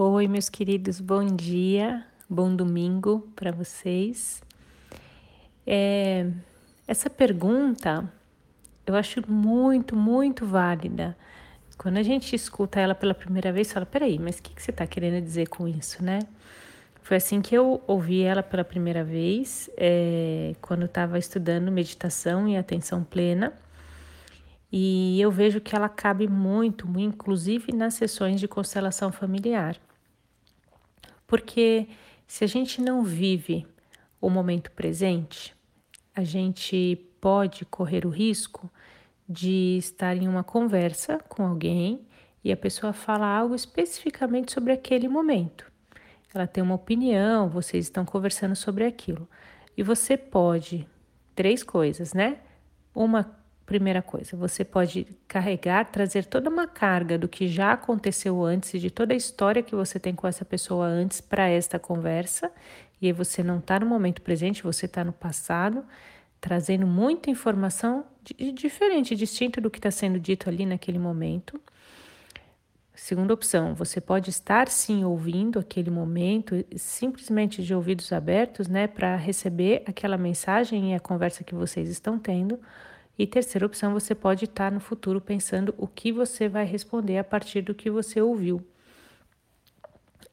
Oi, meus queridos, bom dia, bom domingo para vocês. É, essa pergunta eu acho muito, muito válida. Quando a gente escuta ela pela primeira vez, fala: peraí, mas o que, que você está querendo dizer com isso, né? Foi assim que eu ouvi ela pela primeira vez, é, quando estava estudando meditação e atenção plena. E eu vejo que ela cabe muito, inclusive nas sessões de constelação familiar. Porque se a gente não vive o momento presente, a gente pode correr o risco de estar em uma conversa com alguém e a pessoa fala algo especificamente sobre aquele momento. Ela tem uma opinião, vocês estão conversando sobre aquilo. E você pode, três coisas, né? Uma Primeira coisa, você pode carregar, trazer toda uma carga do que já aconteceu antes e de toda a história que você tem com essa pessoa antes para esta conversa. E aí você não está no momento presente, você está no passado, trazendo muita informação diferente, distinto do que está sendo dito ali naquele momento. Segunda opção, você pode estar sim ouvindo aquele momento, simplesmente de ouvidos abertos, né, para receber aquela mensagem e a conversa que vocês estão tendo e terceira opção, você pode estar no futuro pensando o que você vai responder a partir do que você ouviu.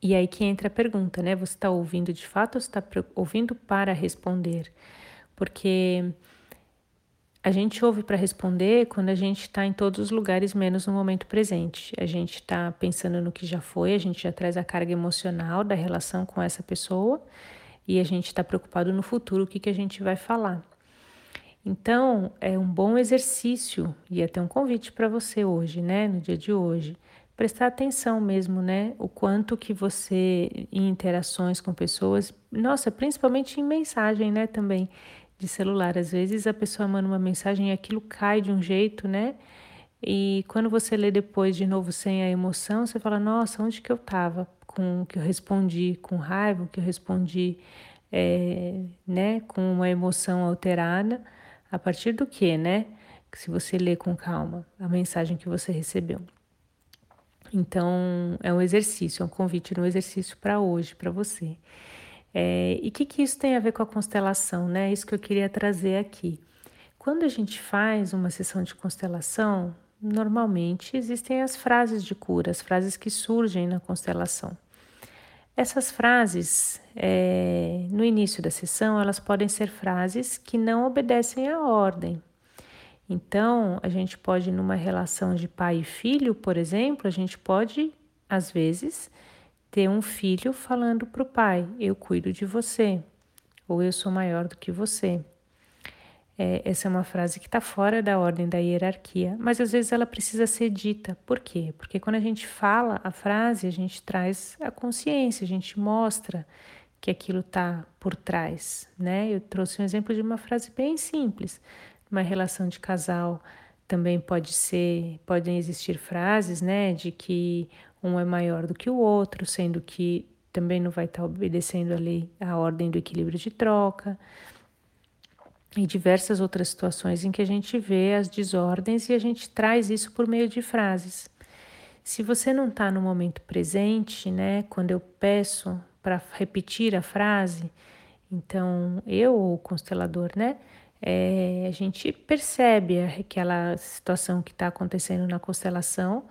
E aí que entra a pergunta, né? Você está ouvindo de fato ou está ouvindo para responder? Porque a gente ouve para responder quando a gente está em todos os lugares, menos no momento presente. A gente está pensando no que já foi, a gente já traz a carga emocional da relação com essa pessoa e a gente está preocupado no futuro, o que, que a gente vai falar. Então, é um bom exercício e até um convite para você hoje, né, no dia de hoje, prestar atenção mesmo, né, o quanto que você em interações com pessoas, nossa, principalmente em mensagem, né, também de celular, às vezes a pessoa manda uma mensagem e aquilo cai de um jeito, né? E quando você lê depois de novo sem a emoção, você fala: Nossa, onde que eu estava? Com o que eu respondi com raiva, o que eu respondi é, né, com uma emoção alterada. A partir do que, né? Se você lê com calma a mensagem que você recebeu. Então, é um exercício, é um convite no exercício para hoje, para você. É, e o que, que isso tem a ver com a constelação, né? Isso que eu queria trazer aqui. Quando a gente faz uma sessão de constelação, normalmente existem as frases de cura, as frases que surgem na constelação. Essas frases, é, no início da sessão, elas podem ser frases que não obedecem à ordem. Então, a gente pode, numa relação de pai e filho, por exemplo, a gente pode, às vezes, ter um filho falando para o pai: Eu cuido de você, ou eu sou maior do que você. É, essa é uma frase que está fora da ordem da hierarquia, mas às vezes ela precisa ser dita. Por quê? Porque quando a gente fala a frase, a gente traz a consciência, a gente mostra que aquilo está por trás, né? Eu trouxe um exemplo de uma frase bem simples. Uma relação de casal também pode ser, podem existir frases, né, de que um é maior do que o outro, sendo que também não vai estar tá obedecendo a lei, a ordem do equilíbrio de troca e diversas outras situações em que a gente vê as desordens e a gente traz isso por meio de frases. Se você não está no momento presente, né, quando eu peço para repetir a frase, então eu, o constelador, né, é, a gente percebe aquela situação que está acontecendo na constelação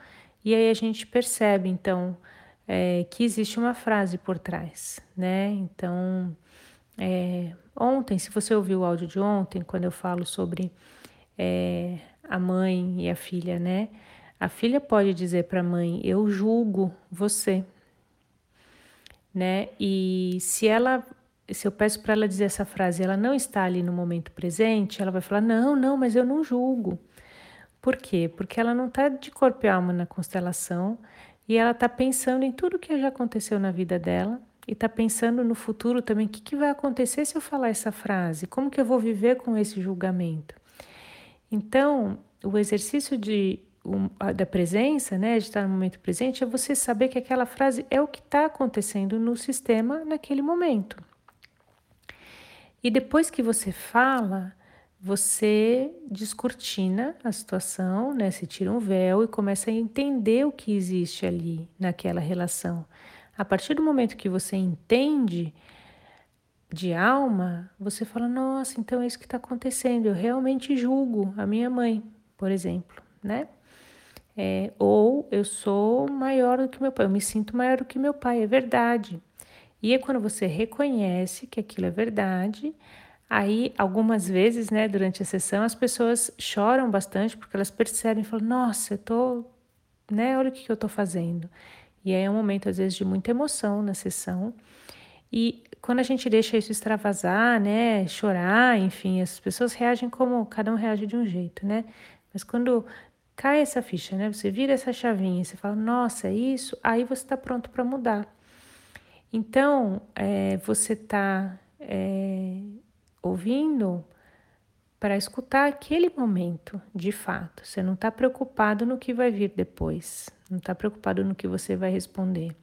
e aí a gente percebe, então, é, que existe uma frase por trás, né? Então, é, ontem, se você ouviu o áudio de ontem, quando eu falo sobre é, a mãe e a filha, né? A filha pode dizer para a mãe: Eu julgo você, né? E se ela, se eu peço para ela dizer essa frase, ela não está ali no momento presente, ela vai falar: Não, não, mas eu não julgo. Por quê? Porque ela não está de corpo e alma na constelação e ela está pensando em tudo que já aconteceu na vida dela e está pensando no futuro também, o que, que vai acontecer se eu falar essa frase? Como que eu vou viver com esse julgamento? Então, o exercício de, um, da presença, né, de estar no momento presente, é você saber que aquela frase é o que está acontecendo no sistema naquele momento. E depois que você fala, você descortina a situação, né? Você tira um véu e começa a entender o que existe ali naquela relação A partir do momento que você entende de alma, você fala: nossa, então é isso que está acontecendo. Eu realmente julgo a minha mãe, por exemplo, né? É, ou eu sou maior do que meu pai, eu me sinto maior do que meu pai, é verdade. E é quando você reconhece que aquilo é verdade, aí algumas vezes, né, durante a sessão, as pessoas choram bastante porque elas percebem, falam: nossa, eu tô, né, olha o que eu tô fazendo. E aí é um momento, às vezes, de muita emoção na sessão. E quando a gente deixa isso extravasar, né, chorar, enfim, as pessoas reagem como cada um reage de um jeito, né? Mas quando cai essa ficha, né? Você vira essa chavinha, você fala, nossa, é isso, aí você está pronto para mudar. Então, é, você está é, ouvindo para escutar aquele momento, de fato. Você não está preocupado no que vai vir depois, não está preocupado no que você vai responder.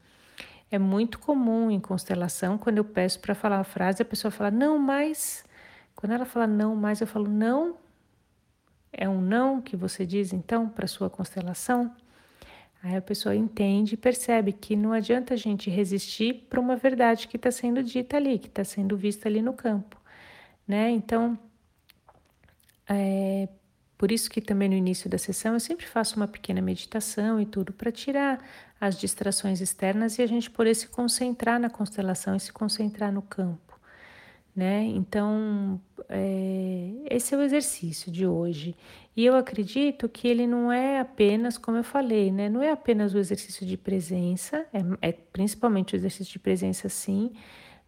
É muito comum em constelação, quando eu peço para falar a frase, a pessoa fala, não, mas. Quando ela fala não, mas eu falo, não, é um não que você diz então para sua constelação? Aí a pessoa entende e percebe que não adianta a gente resistir para uma verdade que está sendo dita ali, que está sendo vista ali no campo, né? Então, é, por isso que também no início da sessão eu sempre faço uma pequena meditação e tudo para tirar as distrações externas e a gente poder se concentrar na constelação e se concentrar no campo né? Então, é, esse é o exercício de hoje. E eu acredito que ele não é apenas, como eu falei, né? Não é apenas o exercício de presença, é, é principalmente o exercício de presença, sim,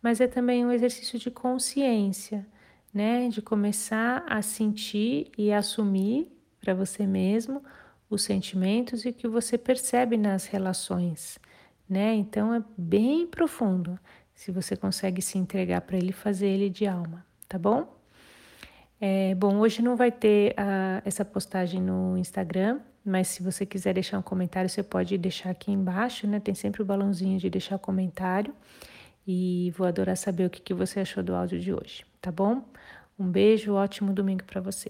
mas é também um exercício de consciência, né? De começar a sentir e assumir para você mesmo os sentimentos e o que você percebe nas relações, né? Então é bem profundo se você consegue se entregar para ele, fazer ele de alma, tá bom? É, bom, hoje não vai ter a, essa postagem no Instagram, mas se você quiser deixar um comentário, você pode deixar aqui embaixo, né? Tem sempre o balãozinho de deixar comentário. E vou adorar saber o que, que você achou do áudio de hoje, tá bom? Um beijo, ótimo domingo para você.